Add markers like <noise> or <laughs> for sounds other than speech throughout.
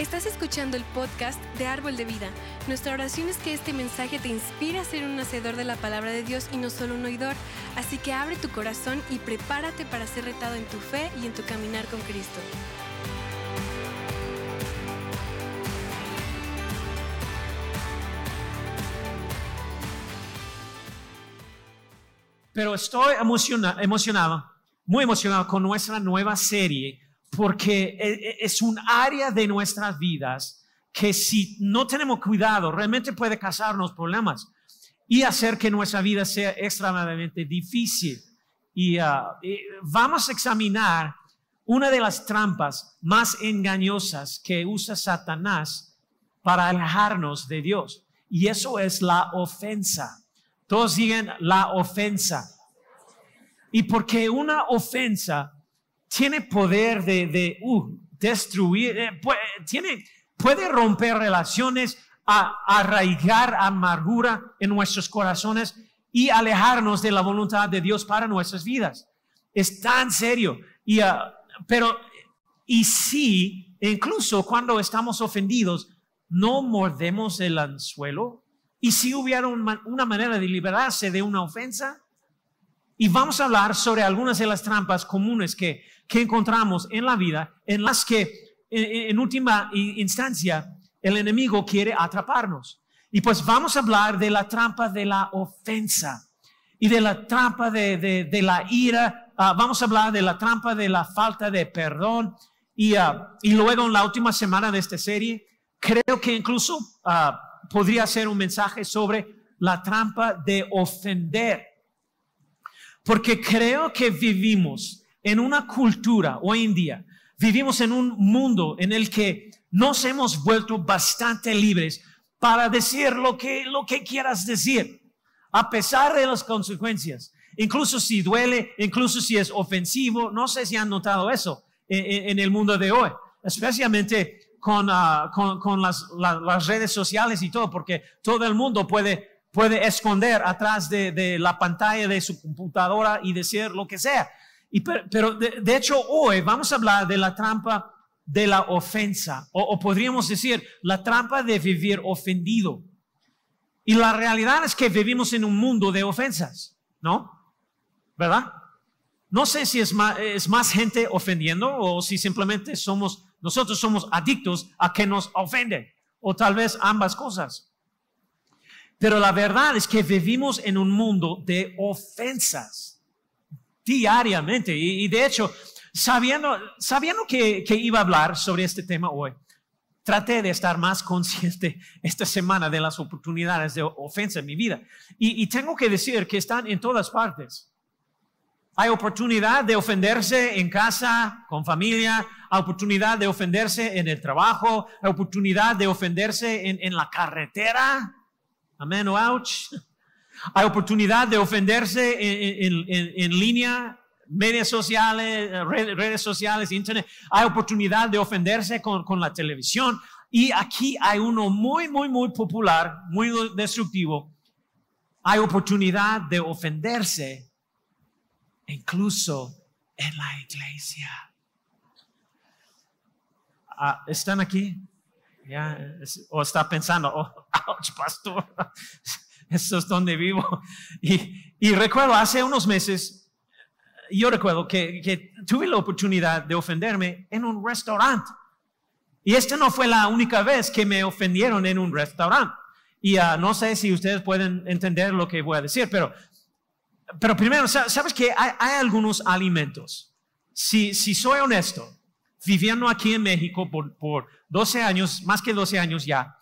Estás escuchando el podcast de Árbol de Vida. Nuestra oración es que este mensaje te inspire a ser un hacedor de la palabra de Dios y no solo un oidor. Así que abre tu corazón y prepárate para ser retado en tu fe y en tu caminar con Cristo. Pero estoy emociona- emocionado, muy emocionado con nuestra nueva serie porque e- e- es un área de nuestras vidas que si no tenemos cuidado realmente puede causarnos problemas y hacer que nuestra vida sea extremadamente difícil. Y, ah, y vamos a examinar una de las trampas más engañosas que usa Satanás para alejarnos de Dios. Y eso es la ofensa. Todos digan la ofensa. Y porque una ofensa tiene poder de, de, uh, destruir, eh, puede, tiene, puede romper relaciones, arraigar amargura en nuestros corazones y alejarnos de la voluntad de Dios para nuestras vidas. Es tan serio. Y, ah, pero, y sí, incluso cuando estamos ofendidos, no mordemos el anzuelo. Y si hubiera una manera de liberarse de una ofensa, y vamos a hablar sobre algunas de las trampas comunes que, que encontramos en la vida, en las que en, última instancia el enemigo quiere atraparnos. Y pues vamos a hablar de la trampa de la ofensa y de la trampa de, de- de la ira. Ah, vamos a hablar de la trampa de la falta de perdón. Y, ah, y luego en la última semana de esta serie, creo que incluso ah, podría ser un mensaje sobre la trampa de ofender. Porque creo que vivimos en una cultura hoy en día, vivimos en un mundo en el que nos hemos vuelto bastante libres para decir lo que, lo que quieras decir, a pesar de las consecuencias. Incluso si duele, incluso si es ofensivo, no sé si han notado eso en, en- el mundo de hoy, especialmente con, ah, con, con las, la- las redes sociales y todo, porque todo el mundo puede, puede esconder atrás de, la pantalla de su computadora y decir lo que sea. Pero de, hecho hoy vamos a hablar de la trampa de la ofensa, o, o podríamos decir la trampa de vivir ofendido. Y la realidad es que vivimos en un mundo de ofensas, ¿no? ¿Verdad? No sé si es más, es más gente ofendiendo o si simplemente somos, nosotros somos adictos a que nos ofenden, o tal vez ambas cosas. Pero la verdad es que vivimos en un mundo de ofensas diariamente. Y, de hecho, sabiendo, sabiendo que, que iba a hablar sobre este tema hoy, traté de estar más <laughs> consciente esta semana de las oportunidades de ofensa en mi vida. Y, y tengo que decir que están en todas partes. Hay oportunidad de ofenderse en casa, con familia, oportunidad de ofenderse en el trabajo, oportunidad de ofenderse en, en la carretera. Amén o ouch. Hay oportunidad de ofenderse en, en- en- en línea, medios sociales, redes, redes sociales, internet. Hay oportunidad de ofenderse con, con la televisión. Y aquí hay uno muy, muy, muy popular, muy destructivo. Hay oportunidad de ofenderse incluso en la iglesia. Ah, ¿Están aquí? Ya, o está pensando, oh, <laughs> ouch, pastor, <laughs> eso es donde vivo. <laughs> Y, y recuerdo hace unos meses, yo recuerdo que, que tuve la oportunidad de ofenderme en un restaurante. Y esta no fue la única vez que me ofendieron en un restaurante. Y ah, no sé si ustedes pueden entender lo que voy a decir, pero, pero primero, sa- ¿sabes que hay, hay algunos alimentos? Si, si soy honesto, viviendo aquí en México por, por 12 años, más que 12 años ya,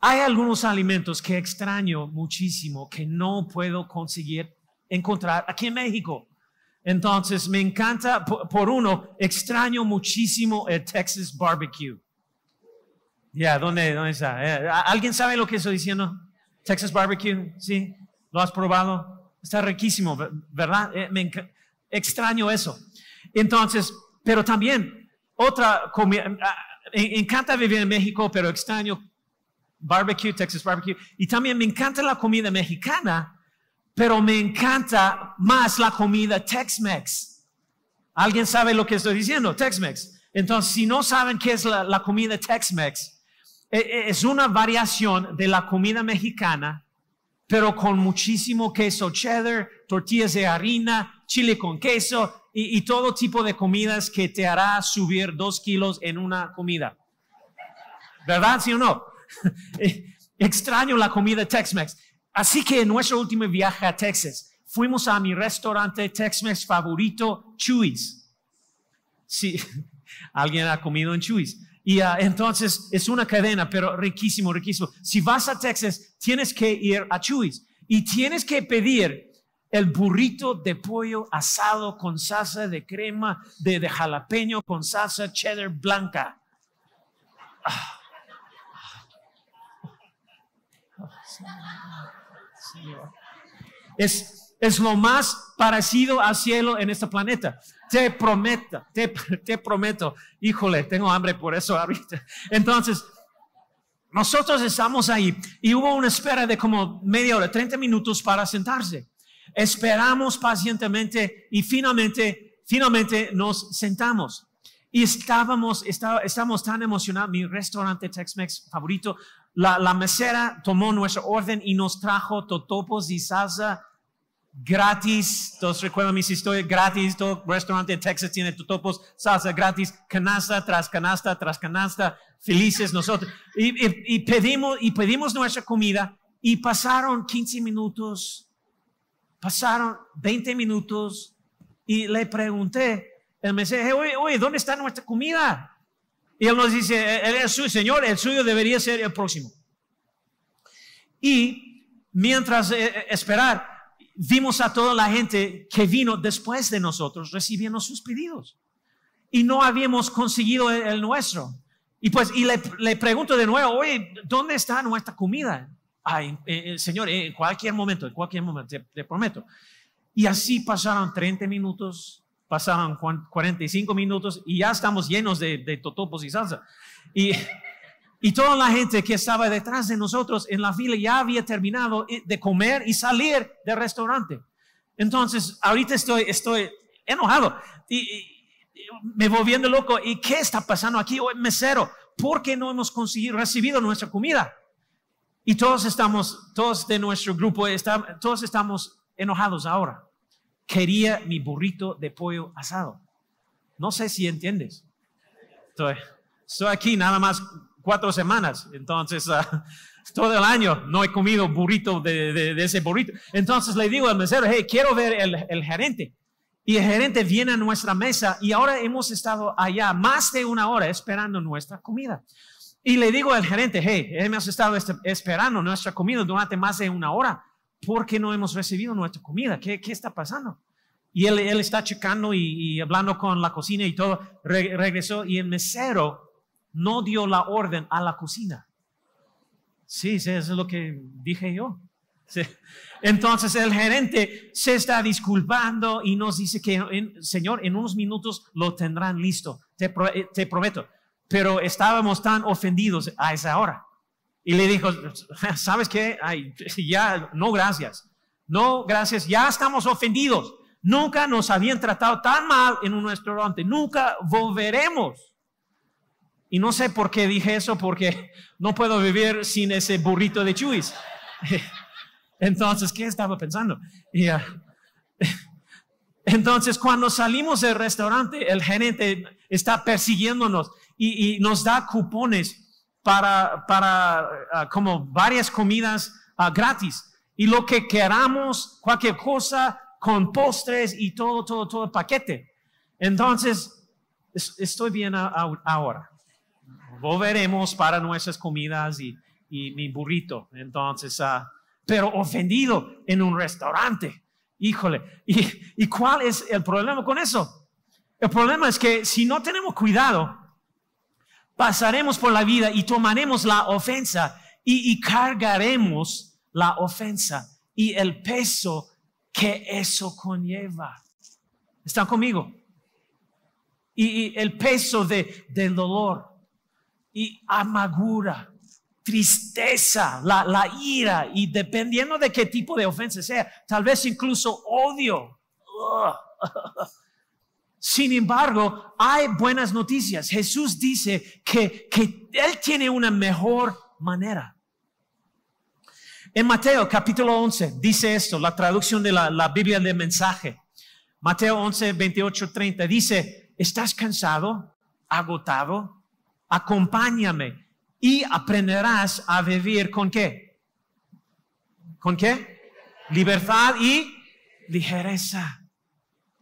hay algunos alimentos que extraño muchísimo, que no puedo conseguir encontrar aquí en México. Entonces, me encanta, por, uno, extraño muchísimo el Texas barbecue. Ya, ¿dónde, ¿dónde está? Eh, ¿Alguien sabe lo que estoy diciendo? Texas barbecue, ¿sí? ¿Lo has probado? Está riquísimo, ver- ¿verdad? Eh, me extraño eso. Entonces, pero también otra comida, ah, encanta vivir en México, pero extraño barbecue, Texas barbecue. Y también me encanta la comida mexicana, pero me encanta más la comida Tex-Mex. ¿Alguien sabe lo que estoy diciendo? Tex-Mex. Entonces, si no saben qué es la, la comida Tex-Mex, e- e- es una variación de la comida mexicana, pero con muchísimo queso cheddar, tortillas de harina, chile con queso y, todo tipo de comidas que te hará subir dos kilos en una comida. ¿Verdad? ¿Sí o no? <laughs> Extraño la comida Tex-Mex. Así que en nuestro último viaje a Texas, fuimos a mi restaurante Tex-Mex favorito, Chuy's. Sí, <laughs> alguien ha comido en Chuy's. Y ah, entonces es una cadena, pero riquísimo, riquísimo. Si vas a Texas, tienes que ir a Chuy's y tienes que pedir el burrito de pollo asado con salsa de crema de, de jalapeño con salsa cheddar blanca. Es, es lo más parecido al cielo en este planeta. Te prometo, te, te prometo. Híjole, tengo hambre por eso ahorita. Entonces, nosotros estamos ahí y hubo una espera de como media hora, 30 minutos para sentarse. Esperamos pacientemente y finalmente, finalmente nos sentamos. Y estábamos, está- estábamos tan emocionados. Mi restaurante Tex-Mex favorito, la, la mesera tomó nuestra orden y nos trajo totopos y salsa gratis. Todos recuerdan mis historias gratis. Todo restaurante en Texas tiene totopos, salsa gratis, canasta tras canasta tras canasta. Felices nosotros. Y, pedimos, y pedimos nuestra comida y pasaron 15 minutos, pasaron 20 minutos y le pregunté, el mesero, oye, oye, ¿dónde está nuestra comida? Y él nos dice, él es suyo, señor, el suyo debería ser el próximo. Y mientras eh, eh, esperar, vimos a toda la gente que vino después de nosotros recibiendo sus pedidos. Y no habíamos conseguido el, el nuestro. Y pues, y le, le pregunto de nuevo, oye, ¿dónde está nuestra comida? Ay, eh, eh, señor, en cualquier momento, en cualquier momento, te, te prometo. Y así pasaron 30 minutos, pasaron cuan- 45 minutos y ya estamos llenos de, de totopos y salsa. Y, y toda la gente que estaba detrás de nosotros en la fila ya había terminado de comer y salir del restaurante. Entonces, ahorita estoy, enojado y, y- y me voy viendo loco. ¿Y qué está pasando aquí? Oye, mesero, ¿por qué no hemos conseguido, recibido nuestra comida? Y todos estamos, todos de nuestro grupo, está- todos estamos enojados ahora. Quería mi burrito de pollo asado. No sé si entiendes. Estoy, estoy aquí nada más cuatro semanas, entonces <laughs> ah, todo el año no he comido burrito de, de- de ese burrito. Entonces le digo al mesero, hey, quiero ver el, el gerente. Y el gerente viene a nuestra mesa y ahora hemos estado allá más de una hora esperando nuestra comida. Y le digo al gerente, hey, hemos estado este- esperando nuestra comida durante más de una hora. ¿Por qué no hemos recibido nuestra comida? ¿Qué, qué está pasando? Y él, él está checando y, y hablando con la cocina y todo. Re- regresó y el mesero no dio la orden a la cocina. Sí, sí, es lo que dije yo. Entonces el gerente se está disculpando y nos dice que, Señor, en unos minutos lo tendrán listo, eh, te prometo. Pero estábamos tan ofendidos a esa hora. Y le dijo, ¿sabes qué? Ay, ya, no gracias. No, gracias. Ya estamos ofendidos. Nunca nos habían tratado tan mal en un restaurante. Nunca volveremos. Y no sé por qué dije eso, porque <laughs> no puedo vivir sin ese burrito de Chuy's. <laughs> Entonces, ¿qué estaba pensando? Ah, <laughs> entonces, cuando salimos del restaurante, el gerente está persiguiéndonos y, y nos da cupones para, para ah, como varias comidas ah, gratis. Y lo que queramos, cualquier cosa, con postres y todo, todo, todo el paquete. Entonces, es- estoy bien a- a- ahora. Volveremos para nuestras comidas y, y mi burrito. Entonces, ah, pero ofendido en un restaurante. Híjole. ¿Y, ¿Y cuál es el problema con eso? El problema es que si no tenemos cuidado, pasaremos por la vida y tomaremos la ofensa y, y cargaremos la ofensa y el peso que eso conlleva. ¿Están conmigo? Y, y el peso de, del dolor y amargura, tristeza, la, la ira y dependiendo de qué tipo de ofensa sea, tal vez incluso odio. <laughs> Sin embargo, hay buenas noticias. Jesús dice que, que Él tiene una mejor manera. En Mateo capítulo 11 dice esto, la traducción de la, la Biblia del mensaje. Mateo 11, 28, 30 dice, ¿estás cansado, agotado? Acompáñame y aprenderás a vivir con qué? ¿Con qué? Libertad y ligereza.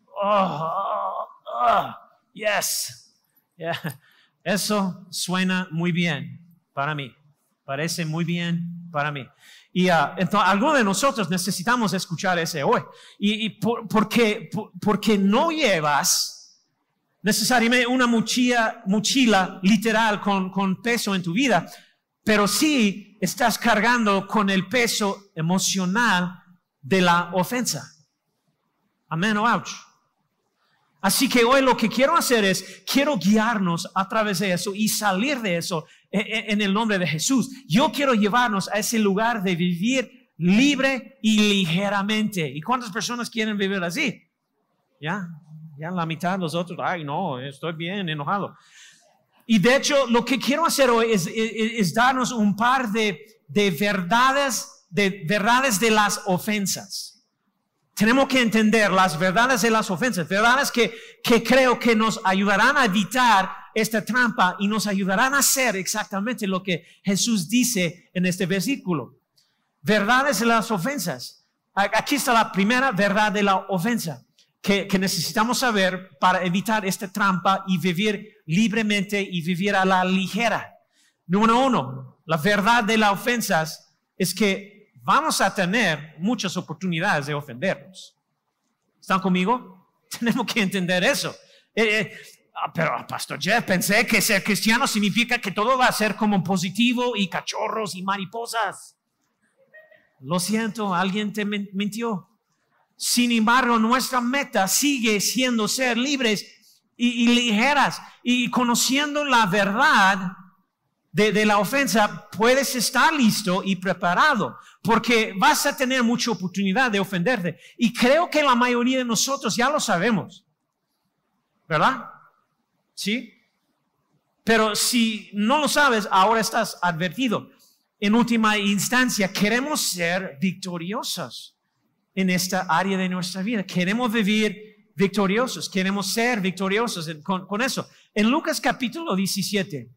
Oh, oh, oh, yes. Eso suena muy bien para mí. Parece muy bien para mí. Y uh, entonces, algunos de nosotros necesitamos escuchar ese hoy. Y, y por, porque, por, porque no llevas necesariamente una mochila, mochila literal con, con peso en tu vida, pero sí estás cargando con el peso emocional de la ofensa. Amén o ouch. Así que hoy lo que quiero hacer es, quiero guiarnos a través de eso y salir de eso en el nombre de Jesús. Yo quiero llevarnos a ese lugar de vivir libre y ligeramente. ¿Y cuántas personas quieren vivir así? Ya, ya la mitad los otros, ay no, estoy bien enojado. Y de hecho, lo que quiero hacer hoy es, es, darnos un par de, de verdades, de verdades de las ofensas tenemos que entender las verdades de las ofensas, verdades que, que creo que nos ayudarán a evitar esta trampa y nos ayudarán a hacer exactamente lo que Jesús dice en este versículo. Verdades de las ofensas. Aquí está la primera verdad de la ofensa que, que necesitamos saber para evitar esta trampa y vivir libremente y vivir a la ligera. Número uno, la verdad de las ofensas es que vamos a tener muchas oportunidades de ofendernos. ¿Están conmigo? <laughs> Tenemos que entender eso. Eh, eh, ah, pero, ah, Pastor Jeff, pensé que ser cristiano significa que todo va a ser como positivo y cachorros y mariposas. Lo siento, alguien te mintió. Sin embargo, nuestra meta sigue siendo ser libres y, ligeras y conociendo la verdad de, la ofensa, puedes estar listo y preparado, porque vas a tener mucha oportunidad de ofenderte. Y creo que la mayoría de nosotros ya lo sabemos, ¿verdad? ¿Sí? Pero si no lo sabes, ahora estás advertido. En última instancia, queremos ser victoriosos en esta área de nuestra vida. Queremos vivir victoriosos, queremos ser victoriosos con, eso. En Lucas capítulo 17,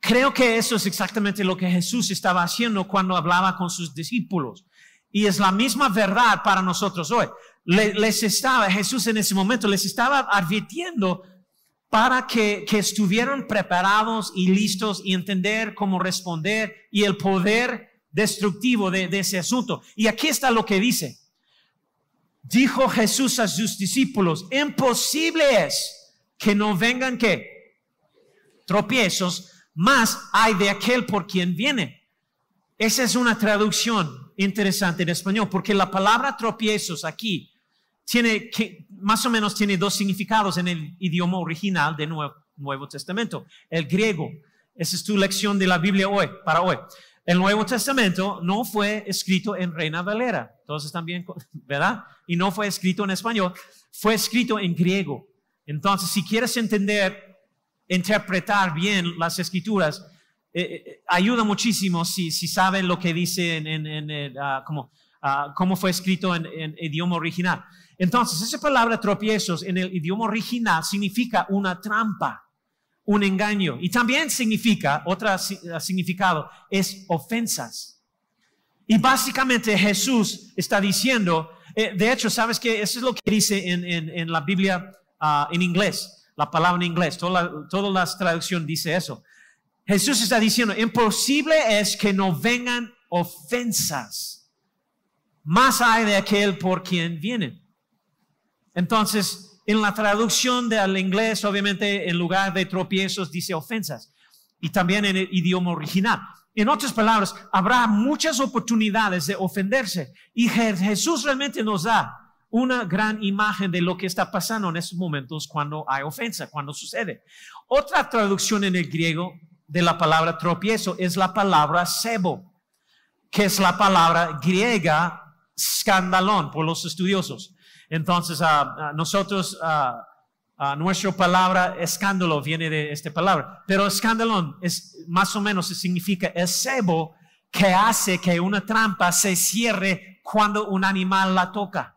Creo que eso es exactamente lo que Jesús estaba haciendo cuando hablaba con sus discípulos. Y es la misma verdad para nosotros hoy. Les estaba, Jesús en ese momento les estaba advirtiendo para que estuvieran preparados y listos y entender cómo responder y el poder destructivo de, ese asunto. Y aquí está lo que dice. Dijo Jesús a sus discípulos, imposible es que no vengan que tropiezos más hay de aquel por quien viene. Esa es una traducción interesante en español, porque la palabra tropiezos aquí tiene que, más o menos tiene dos significados en el idioma original del Nuevo, Nuevo Testamento. El griego, esa es tu lección de la Biblia hoy, para hoy. El Nuevo Testamento no fue escrito en Reina Valera, entonces también, ¿verdad? Y no fue escrito en español, fue escrito en griego. Entonces, si quieres entender interpretar bien las escrituras, eh, eh, ayuda muchísimo si, si, saben lo que dice en, en, ah, como, ah, cómo fue escrito en, en, idioma original. Entonces, esa palabra tropiezos en el idioma original significa una trampa, un engaño. Y también significa, otro ah, significado, es ofensas. Y básicamente Jesús está diciendo, eh, de hecho, ¿sabes que Eso es lo que dice en, la Biblia en inglés la palabra en inglés, toda la, toda la traducción dice eso. Jesús está diciendo, imposible es que no vengan ofensas, más hay de aquel por quien vienen. Entonces, en la traducción del inglés, obviamente, en lugar de tropiezos dice ofensas, y también en el idioma original. En otras palabras, habrá muchas oportunidades de ofenderse, y Jesús realmente nos da una gran imagen de lo que está pasando en estos momentos cuando hay ofensa, cuando sucede. Otra traducción en el griego de la palabra tropiezo es la palabra sebo, que es la palabra griega escandalón por los estudiosos. Entonces, uh, nosotros uh, Ah, nuestra palabra escándalo viene de esta palabra, pero escándalo es más o menos significa el cebo que hace que una trampa se cierre cuando un animal la toca.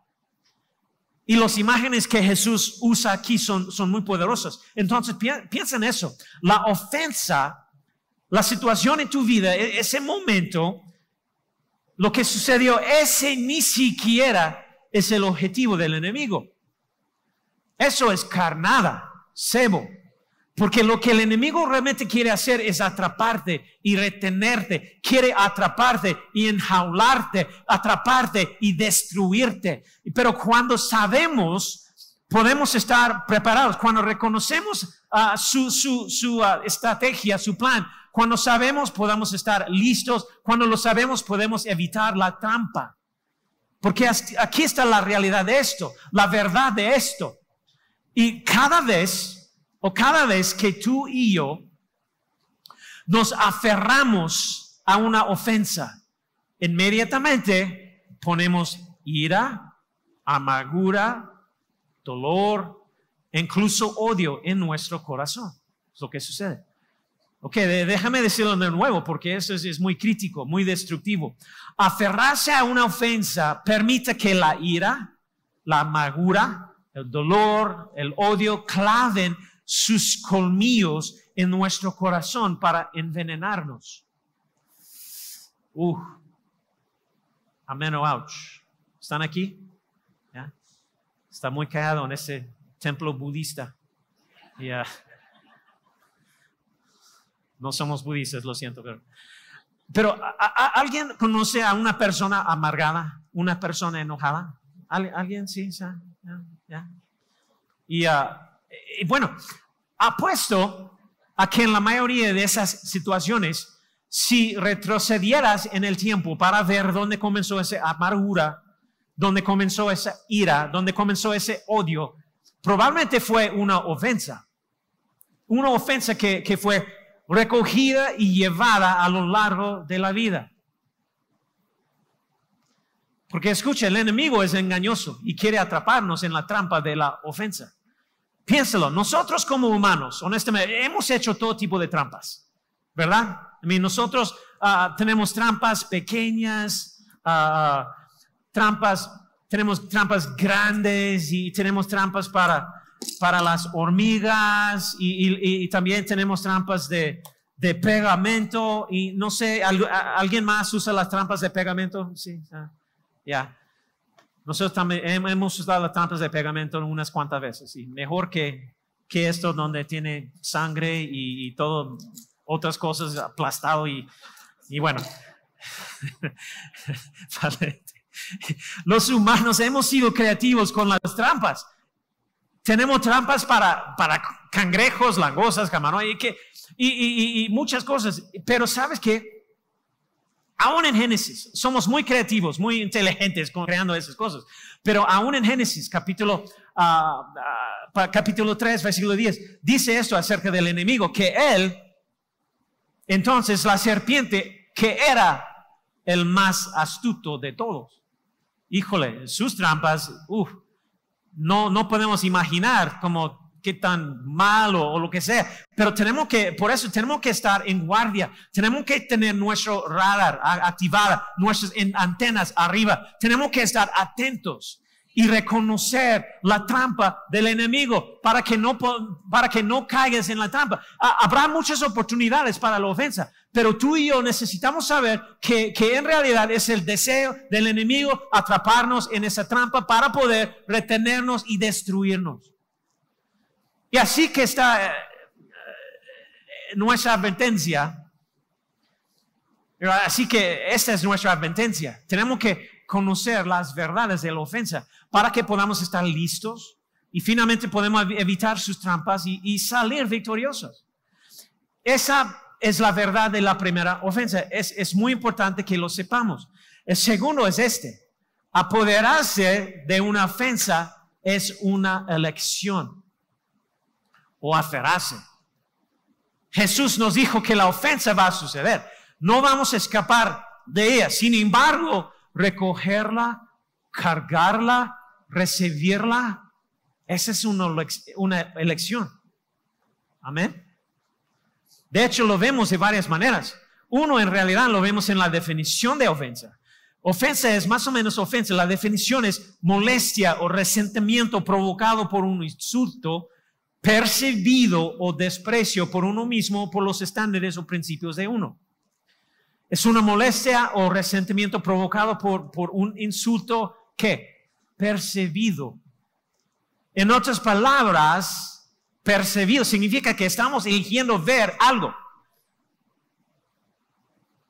Y las imágenes que Jesús usa aquí son, son muy poderosas. Entonces piensa en eso. La ofensa, la situación en tu vida, e-, ese momento, lo que sucedió, ese ni siquiera es el objetivo del enemigo. Eso es carnada, cebo. Porque lo que el enemigo realmente quiere hacer es atraparte y retenerte. Quiere atraparte y enjaularte, atraparte y destruirte. Pero cuando sabemos, podemos estar preparados. Cuando reconocemos ah, su, su, ah, estrategia, su plan, cuando sabemos, podemos estar listos. Cuando lo sabemos, podemos evitar la trampa. Porque aquí está la realidad de esto, la verdad de esto. Y cada vez, o cada vez que tú y yo nos aferramos a una ofensa, inmediatamente ponemos ira, amargura, dolor, incluso odio en nuestro corazón. Es lo que sucede. Ok, déjame decirlo de nuevo porque eso es, muy crítico, muy destructivo. Aferrarse a una ofensa permite que la ira, la amargura, el dolor, el odio, claven sus colmillos en nuestro corazón para envenenarnos. Uh, amén o ouch. ¿Están aquí? Está muy callado en ese templo budista. No somos budistas, lo siento, pero... ¿alguien conoce a una persona amargada? ¿Una persona enojada? ¿Alguien? Sí, y, ah, y bueno, apuesto a que en la mayoría de esas situaciones, si retrocedieras en el tiempo para ver dónde comenzó esa amargura, dónde comenzó esa ira, dónde comenzó ese odio, probablemente fue una ofensa. Una ofensa que, que fue recogida y llevada a lo largo de la vida. Porque escucha, el enemigo es engañoso y quiere atraparnos en la trampa de la ofensa. Piénselo, nosotros como humanos, honestamente, hemos hecho todo tipo de trampas, ¿verdad? nosotros ah, tenemos trampas pequeñas, ah, trampas, tenemos trampas grandes y tenemos trampas para, para las hormigas y, también tenemos trampas de, de, pegamento y no sé, ¿alguien más usa las trampas de pegamento? Sí. Ya. Nosotros también hemos usado las trampas de pegamento unas cuantas veces y mejor que, que esto donde tiene sangre y, todo, otras cosas aplastado y, y bueno. <laughs> Los humanos hemos sido creativos con las trampas. Tenemos trampas para, para cangrejos, langostas, camarones y, y, y, muchas cosas. Pero sabes qué? Aún en Génesis, somos muy creativos, muy inteligentes creando esas cosas. Pero aún en Génesis, capítulo, uh, capítulo 3, versículo 10, dice esto acerca del enemigo, que él, entonces la serpiente, que era el más astuto de todos. Híjole, sus trampas, uff, no, no podemos imaginar como qué tan malo o lo que sea. Pero tenemos que, por eso tenemos que estar en guardia. Tenemos que tener nuestro radar activado, nuestras antenas arriba. Tenemos que estar atentos y reconocer la trampa del enemigo para que no, para que no caigas en la trampa. Habrá muchas oportunidades para la ofensa, pero tú y yo necesitamos saber que, que en realidad es el deseo del enemigo atraparnos en esa trampa para poder retenernos y destruirnos. Y así que está eh, eh, nuestra advertencia. Así que esta es nuestra advertencia. Tenemos que conocer las verdades de la ofensa para que podamos estar listos y finalmente podemos evitar sus trampas y, salir victoriosos. Esa es la verdad de la primera ofensa. Es, es muy importante que lo sepamos. El segundo es este. Apoderarse de una ofensa es una elección o aferrarse. Jesús nos dijo que la ofensa va a suceder. No vamos a escapar de ella. Sin embargo, recogerla, cargarla, recibirla, Esa es una, una elección. Amén. De hecho, lo vemos de varias maneras. Uno, en realidad, lo vemos en la definición de ofensa. Ofensa es más o menos ofensa. La definición es molestia o resentimiento provocado por un insulto, percibido o desprecio por uno mismo o por los estándares o principios de uno. Es una molestia o resentimiento provocado por, por un insulto que percibido. En otras palabras, percibido significa que estamos eligiendo ver algo.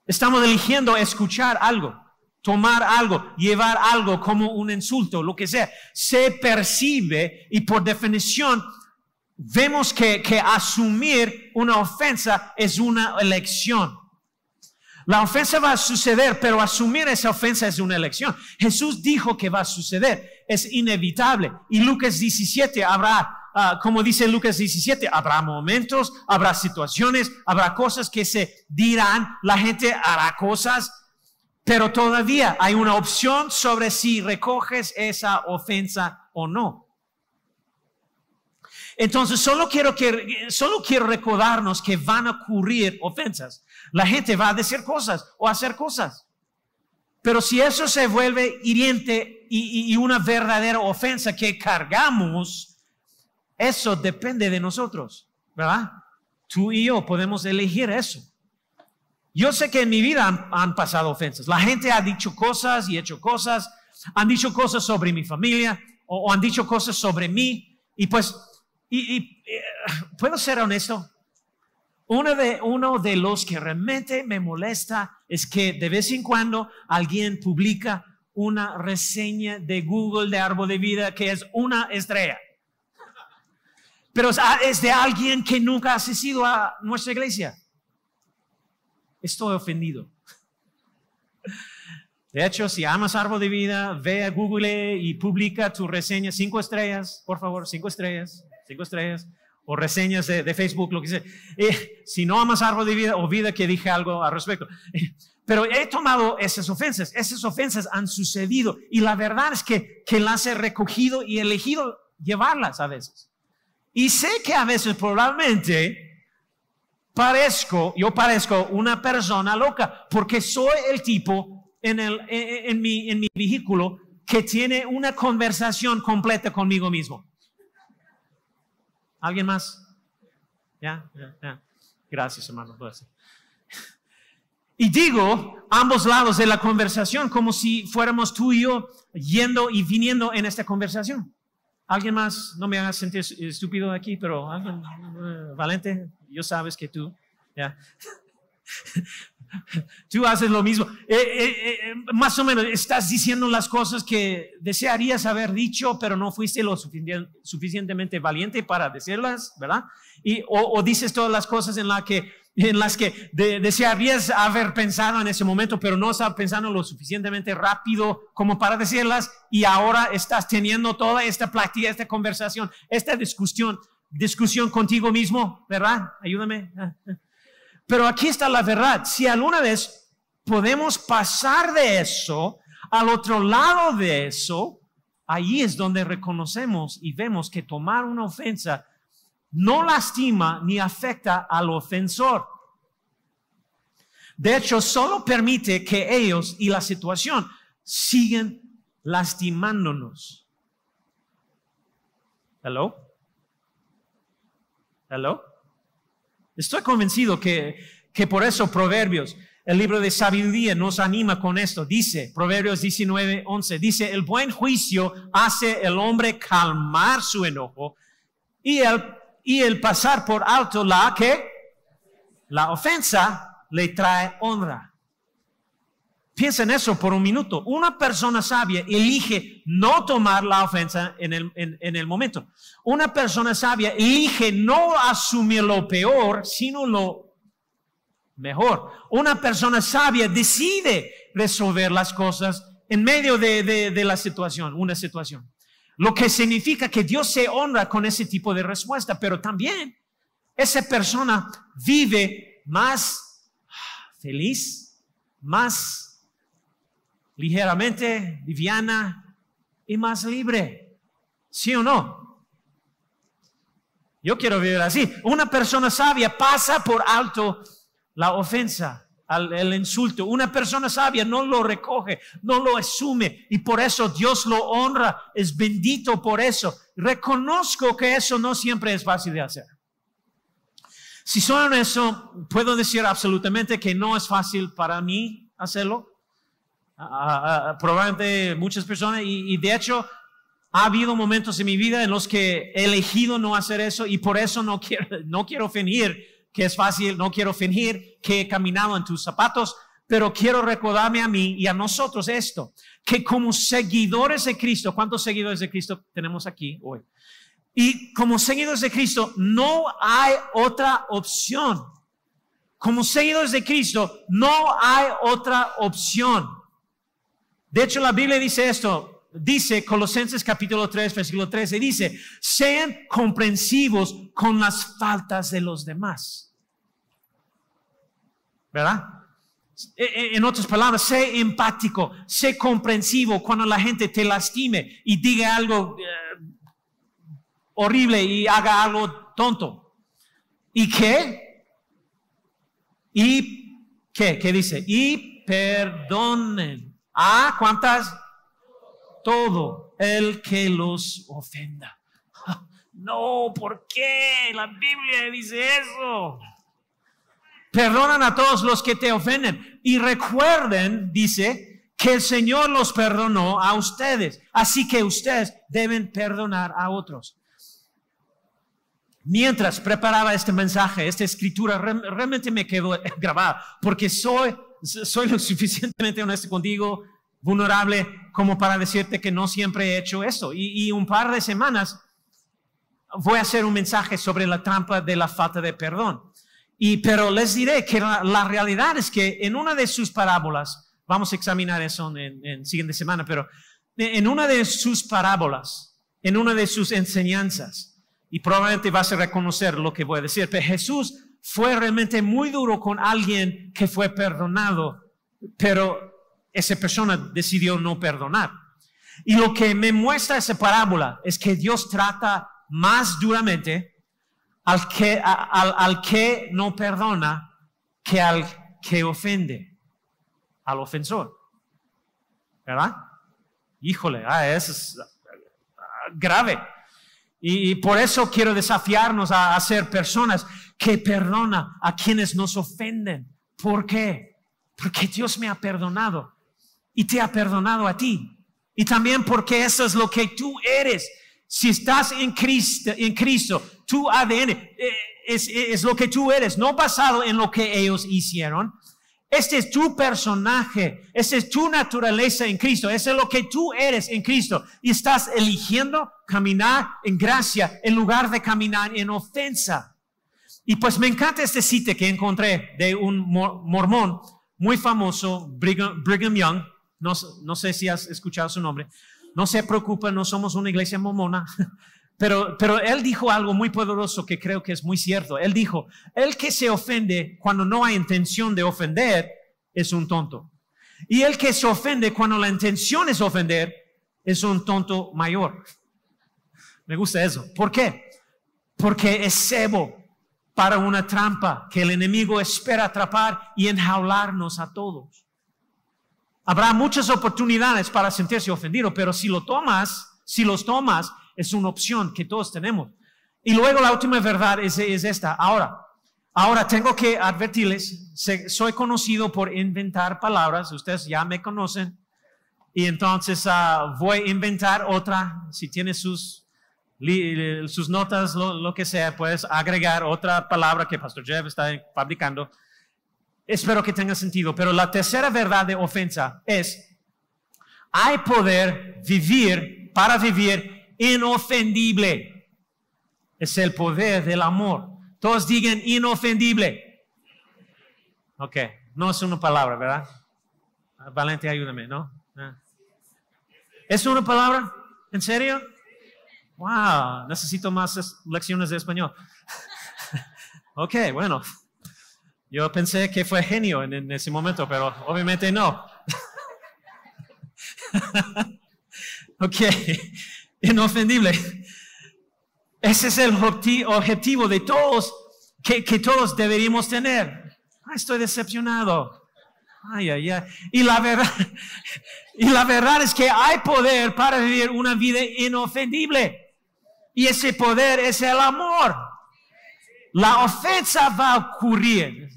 Estamos eligiendo escuchar algo, tomar algo, llevar algo como un insulto, lo que sea. Se percibe y por definición vemos que, que asumir una ofensa es una elección. La ofensa va a suceder, pero asumir esa ofensa es una elección. Jesús dijo que va a suceder, es inevitable. Y Lucas 17 habrá Ah, como dice Lucas 17, habrá momentos, habrá situaciones, habrá cosas que se dirán, la gente hará cosas, pero todavía hay una opción sobre si recoges esa ofensa o no. Entonces, solo quiero, que, solo quiero recordarnos que van a ocurrir ofensas. La gente va a decir cosas o hacer cosas. Pero si eso se vuelve hiriente y una verdadera ofensa que cargamos, eso depende de nosotros, ¿verdad? Tú y yo podemos elegir eso. Yo sé que en mi vida han, pasado ofensas. La gente ha dicho cosas y hecho cosas. Han dicho cosas sobre mi familia o, han dicho cosas sobre mí. Y pues, eh, puedo ser honesto. Uno de, uno de los que realmente me molesta es que de vez en cuando alguien publica una reseña de Google de árbol de vida que es una estrella pero es de alguien que nunca ha asistido a nuestra iglesia. Estoy ofendido. De hecho, si amas Árbol de Vida, ve a Google y publica tu reseña, cinco estrellas, por favor, cinco estrellas, cinco estrellas, o reseñas de, Facebook, lo que sea. Eh, si no amas Árbol de Vida, olvida que dije algo al respecto. Eh, pero he tomado esas ofensas, esas ofensas han sucedido y la verdad es que, que las he recogido y elegido llevarlas a veces. Y sé que a veces probablemente parezco, yo parezco una persona loca, porque soy el tipo en, el, en, mi, en mi vehículo que tiene una conversación completa conmigo mismo. ¿Alguien más? ¿Ya? ¿Ya? Gracias, hermano. Y digo ambos lados de la conversación como si fuéramos tú y yo yendo y viniendo en esta conversación. ¿Alguien más? No me hagas sentir estúpido aquí, pero eh, Valente, yo sabes que tú. <laughs> <laughs> tú haces lo mismo. Eh, eh, más o menos estás diciendo las cosas que desearías haber dicho, pero no fuiste lo suficientemente valiente para decirlas, ¿verdad? Y, o, o dices todas las cosas en las que en las que desearías haber pensado en ese momento, pero no estás pensando lo suficientemente rápido como para decirlas y ahora estás teniendo toda esta plática, esta conversación, esta discusión, discusión contigo mismo, ¿verdad? Ayúdame. Pero aquí está la verdad. Si alguna vez podemos pasar de eso al otro lado de eso, ahí es donde reconocemos y vemos que tomar una ofensa no lastima ni afecta al ofensor. De hecho, solo permite que ellos y la situación siguen lastimándonos. ¿Hello? ¿Hello? Estoy convencido que, que por eso Proverbios, el libro de sabiduría nos anima con esto. Dice, Proverbios 19, 11, dice, el buen juicio hace el hombre calmar su enojo y el y el pasar por alto la que la ofensa le trae honra. Piensa en eso por un minuto. Una persona sabia elige no tomar la ofensa en el, en el, momento. Una persona sabia elige no asumir lo peor, sino lo mejor. Una persona sabia decide resolver las cosas en medio de la situación, una situación. Lo que significa que Dios se honra con ese tipo de respuesta, pero también esa persona vive más feliz, más ligeramente liviana y más libre. ¿Sí o no? Yo quiero vivir así. Una persona sabia pasa por alto la ofensa, el insulto. Una persona sabia no lo recoge, no lo asume y por eso Dios lo honra, es bendito por eso. Reconozco que eso no siempre es fácil de hacer. Si son eso, puedo decir absolutamente que no es fácil para mí hacerlo. Probablemente muchas personas y, y de hecho ha habido momentos en mi vida en los que he elegido no hacer eso y por eso no quiero, <laughs> no quiero fingir que es fácil, no quiero fingir que he caminado en tus zapatos, pero quiero recordarme a mí y a nosotros esto, que como seguidores de Cristo, ¿cuántos seguidores de Cristo tenemos aquí hoy? Y como seguidores de Cristo, no hay otra opción. Como seguidores de Cristo, no hay otra opción. De hecho, la Biblia dice esto, dice Colosenses capítulo 3, versículo 13, dice, sean comprensivos con las faltas de los demás. ¿Verdad? E, e, en otras palabras, sé empático, sé comprensivo cuando la gente te lastime y diga algo eh, horrible y haga algo tonto. ¿Y qué? ¿Y qué? ¿Qué dice? Y perdonen. ¿Ah? ¿Cuántas? todo el que los ofenda. No, ¿por qué? La Biblia dice eso. Perdonan a todos los que te ofenden. Y recuerden, dice, que el Señor los perdonó a ustedes. Así que ustedes deben perdonar a otros. Mientras preparaba este mensaje, esta escritura, realmente me quedó <laughs> grabada, porque soy, soy lo <laughs> suficientemente honesto contigo vulnerable como para decirte que no siempre he hecho eso. Y, un par de semanas voy a hacer un mensaje sobre la trampa de la falta de perdón. Y, pero les diré que la, realidad es que en una de sus parábolas, vamos a examinar eso en, en siguiente semana, pero en una de sus parábolas, en una de sus enseñanzas, y probablemente vas a reconocer lo que voy a decir, pero Jesús fue realmente muy duro con alguien que fue perdonado, pero esa persona decidió no perdonar. Y lo que me muestra esa parábola es que Dios trata más duramente al que, no perdona que al que ofende, al ofensor. ¿Verdad? Híjole, ah, eso es ah, grave. Y, por eso quiero desafiarnos a, a ser personas que perdonan a quienes nos ofenden. ¿Por qué? Porque Dios me ha perdonado y te ha perdonado a ti. Y también porque eso es lo que tú eres. Si estás en Cristo, en Cristo tu ADN eh, es, es lo que tú eres, no basado en lo que ellos hicieron. Este es tu personaje, esta es tu naturaleza en Cristo, ese es lo que tú eres en Cristo. Y estás eligiendo caminar en gracia en lugar de caminar en ofensa. Y pues me encanta este cita que encontré de un mormón muy famoso, Brigham Young, no, sé si has escuchado su nombre. No se preocupe, no somos una iglesia mormona. <laughs> Pero, pero él dijo algo muy poderoso que creo que es muy cierto. Él dijo, el que se ofende cuando no hay intención de ofender es un tonto. Y el que se ofende cuando la intención es ofender es un tonto mayor. <laughs> Me gusta eso. ¿Por qué? Porque es cebo para una trampa que el enemigo espera atrapar y enjaularnos a todos. Habrá muchas oportunidades para sentirse ofendido, pero si lo tomas, si los tomas, es una opción que todos tenemos. Y luego la última verdad es, esta. Ahora, ahora tengo que advertirles, soy conocido por inventar palabras, ustedes ya me conocen, y entonces ah, voy a inventar otra, si tiene sus, sus notas, lo, que sea, puedes agregar otra palabra que Pastor Jeff está fabricando Espero que tenga sentido. Pero la tercera verdad de ofensa es, hay poder vivir para vivir inofendible. Es el poder del amor. Todos digan inofendible. Ok, no es una palabra, ¿verdad? Valente, ayúdame, ¿no? Ah. ¿Es una palabra? ¿En serio? Wow, necesito más lecciones de español. <laughs> ok, bueno. Yo pensé que fue genio en, ese momento, pero obviamente no. <laughs> ok, inofendible. Ese es el objetivo de todos que, que todos deberíamos tener. estoy decepcionado. Ay, ay, ay. Y la verdad, <laughs> y la verdad es que hay poder para vivir una vida inofendible. Y ese poder es el amor. La ofensa va a ocurrir.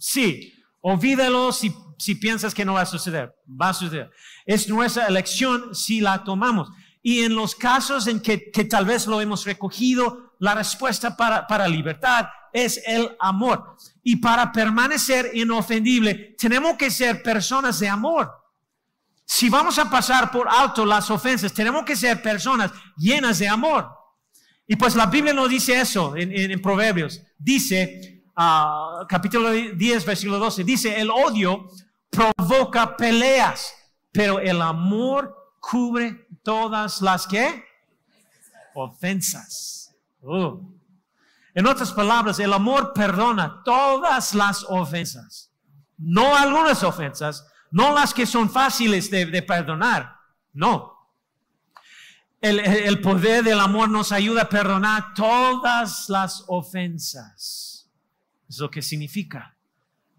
Sí, olvídalo si, si piensas que no va a suceder. Va a suceder. Es nuestra elección si la tomamos. Y en los casos en que, que tal vez lo hemos recogido, la respuesta para, para libertad es el amor. Y para permanecer inofendible, tenemos que ser personas de amor. Si vamos a pasar por alto las ofensas, tenemos que ser personas llenas de amor. Y pues la Biblia no dice eso en, Proverbios. Dice, uh, capítulo 10, versículo 12, dice, el odio provoca peleas, pero el amor cubre todas las que ofensas. Uh. En otras palabras, el amor perdona todas las ofensas, no algunas ofensas, no las que son fáciles de, perdonar, no. El, poder del amor nos ayuda a perdonar todas las ofensas. Es lo que significa.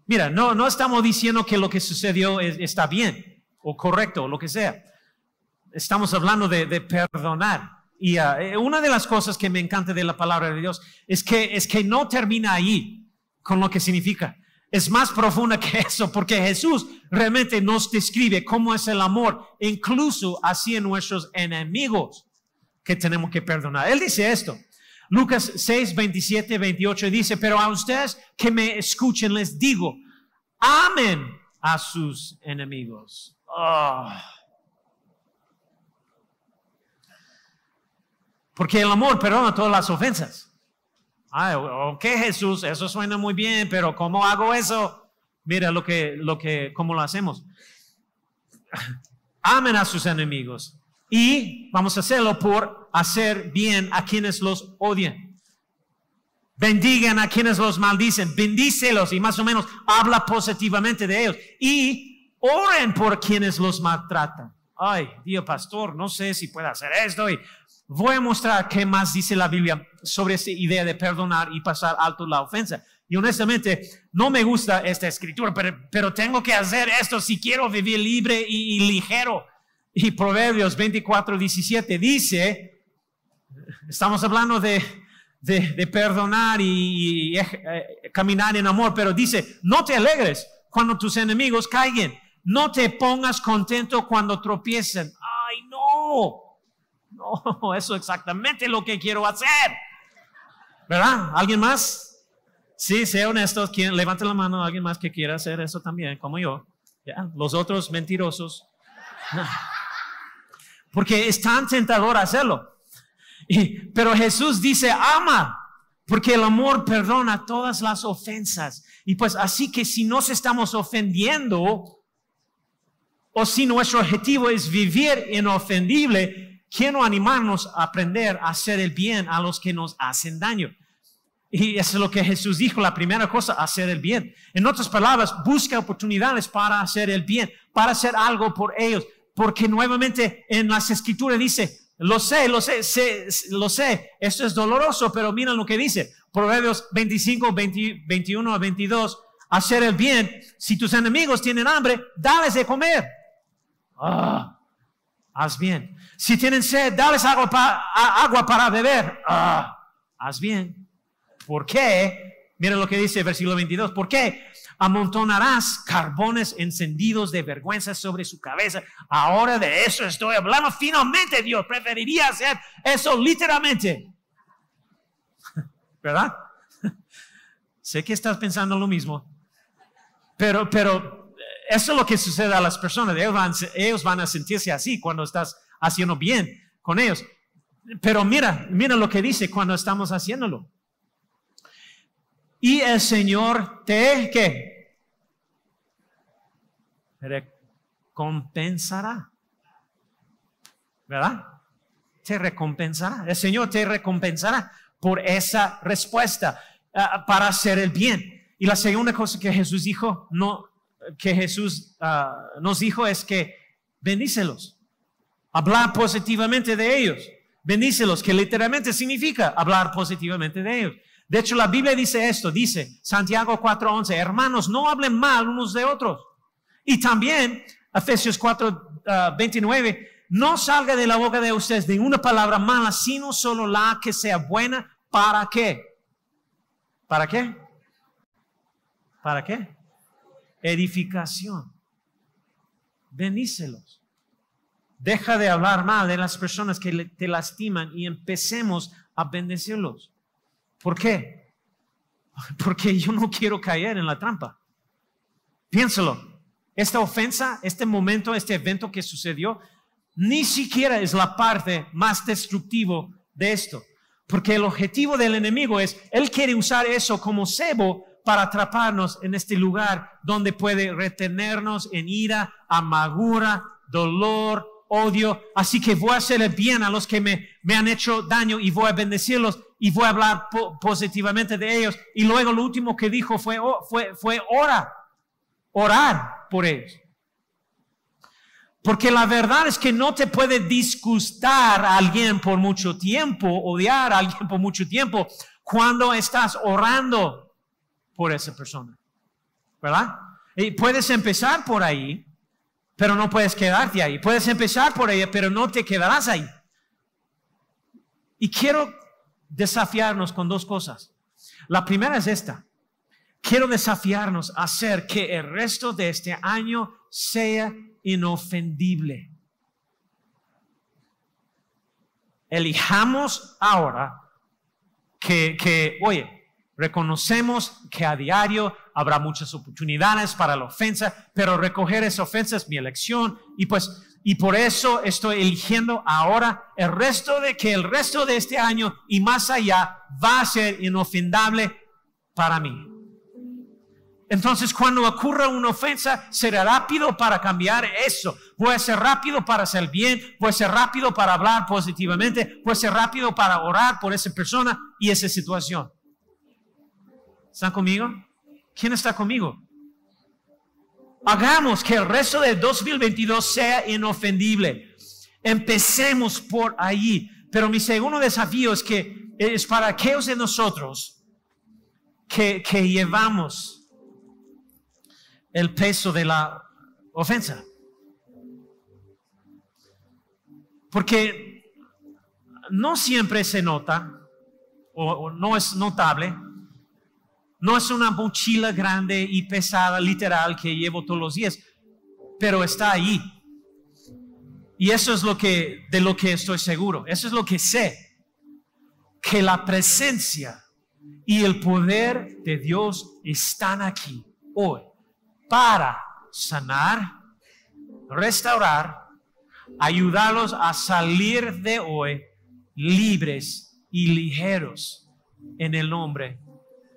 Mira, no, estamos diciendo que lo que sucedió está bien o correcto o lo que sea. Estamos hablando de, perdonar. Y ah, eh, una de las cosas que me encanta de la palabra de Dios es que no termina ahí con lo que significa. Es más profunda que eso, porque Jesús realmente nos describe cómo es el amor, incluso hacia nuestros enemigos que tenemos que perdonar. Él dice esto. Lucas 6, 27, 28 dice, pero a ustedes que me escuchen les digo, amen a sus enemigos. Oh. Porque el amor perdona todas las ofensas. Ay, ok Jesús, eso suena muy bien, pero ¿cómo hago eso? Mira lo que, lo que, cómo lo hacemos. <laughs> Amen a sus enemigos y vamos a hacerlo por hacer bien a quienes los odian. Bendigan a quienes los maldicen, bendícelos y más o menos habla positivamente de ellos y oren por quienes los maltratan. Ay, Dios pastor, no sé si puede hacer esto y Voy a mostrar qué más dice la Biblia sobre esta idea de perdonar y pasar alto la ofensa. Y honestamente, no me gusta esta escritura, pero, tengo que hacer esto si quiero vivir libre y, ligero. Y Proverbios 24, 17 dice, estamos hablando de, de, perdonar y, eh, caminar en amor, pero dice, no te alegres cuando tus enemigos caigan, no te pongas contento cuando tropiecen. Ay, no, no, <laughs> eso es exactamente lo que quiero hacer. ¿Verdad? ¿Alguien más? Sí, sea honesto. ¿Quién, levante la mano alguien más que quiera hacer eso también, como yo. ¿Ya? Los otros mentirosos. <laughs> Porque es tan tentador hacerlo. pero Jesús dice, ama, porque el amor perdona todas las ofensas. Y pues así que si nos estamos ofendiendo, o si nuestro objetivo es vivir inofendible, quiero animarnos a aprender a hacer el bien a los que nos hacen daño. Y eso es lo que Jesús dijo, la primera cosa, hacer el bien. En otras palabras, busca oportunidades para hacer el bien, para hacer algo por ellos. Porque nuevamente en las escrituras dice, lo sé, lo sé, lo sé, esto es doloroso, pero mira lo que dice. Proverbios 25, 21 a 22, hacer el bien. Si tus enemigos tienen hambre, dales de comer. Ah, haz bien. Si tienen sed, dales agua, para beber. Ah, haz bien. ¿Por qué? Mira lo que dice el versículo 22. ¿Por qué? Amontonarás carbones encendidos de vergüenza sobre su cabeza. Ahora de eso estoy hablando. Finalmente Dios preferiría hacer eso literalmente. <laughs> ¿Verdad? <laughs> sé que estás pensando lo mismo. Pero, pero eso es lo que sucede a las personas. Ellos van a sentirse así cuando estás haciendo bien con ellos. Pero mira, mira lo que dice cuando estamos haciéndolo. Y el Señor te, ¿qué? Recompensará. ¿Verdad? Te recompensará. El Señor te recompensará por esa respuesta ah, para hacer el bien. Y la segunda cosa que Jesús dijo, no, que Jesús uh, nos dijo es que bendícelos hablar positivamente de ellos. bendícelos, que literalmente significa hablar positivamente de ellos. De hecho, la Biblia dice esto, dice Santiago 4:11, hermanos, no hablen mal unos de otros. Y también Efesios 4:29, ah, no salga de la boca de ustedes ninguna palabra mala, sino solo la que sea buena. ¿Para qué? ¿Para qué? ¿Para qué? Edificación. Bendícelos. Deja de hablar mal de las personas que te lastiman y empecemos a bendecirlos. ¿Por qué? <laughs> Porque yo no quiero caer en la trampa. Piénselo. Esta ofensa, este momento, este evento que sucedió, ni siquiera es la parte más destructiva de esto. Porque el objetivo del enemigo es, él quiere usar eso como cebo para atraparnos en este lugar donde puede retenernos en ira, amargura, dolor, odio. Así que voy a hacerle bien a los que me, me han hecho daño y voy a bendecirlos y voy a hablar positivamente de ellos. Y luego lo último que dijo fue, fue, fue orar, orar por ellos. Porque la verdad es que no te puede disgustar a alguien por mucho tiempo, odiar a alguien por mucho tiempo, cuando estás orando por esa persona. ¿Verdad? Y puedes empezar por ahí, pero no puedes quedarte ahí. Puedes empezar por ahí, pero no te quedarás ahí. Y quiero desafiarnos con dos cosas. La primera es esta. Quiero desafiarnos a hacer que el resto de este año sea inofendible. Elijamos ahora que, que, oye, reconocemos que a diario habrá muchas oportunidades para la ofensa, pero recoger esa ofensa es mi elección y pues y por eso estoy eligiendo ahora el resto de que el resto de este año y más allá va a ser inofendable para mí. Entonces, cuando ocurra una ofensa, será rápido para cambiar eso. A ser rápido para hacer bien, a ser rápido para hablar positivamente, a ser rápido para orar por esa persona y esa situación. ¿Están conmigo? ¿Quién está conmigo? Hagamos que el resto de 2022 sea inofendible. Empecemos por ahí. Pero mi segundo desafío es que es para aquellos de nosotros que, que llevamos el peso de la ofensa. Porque no siempre se nota o, no es notable. No es una mochila grande y pesada, literal, que llevo todos los días, pero está ahí. Y eso es lo que, de lo que estoy seguro. Eso es lo que sé. Que la presencia y el poder de Dios están aquí hoy para sanar, restaurar, ayudarlos a salir de hoy libres y ligeros en el nombre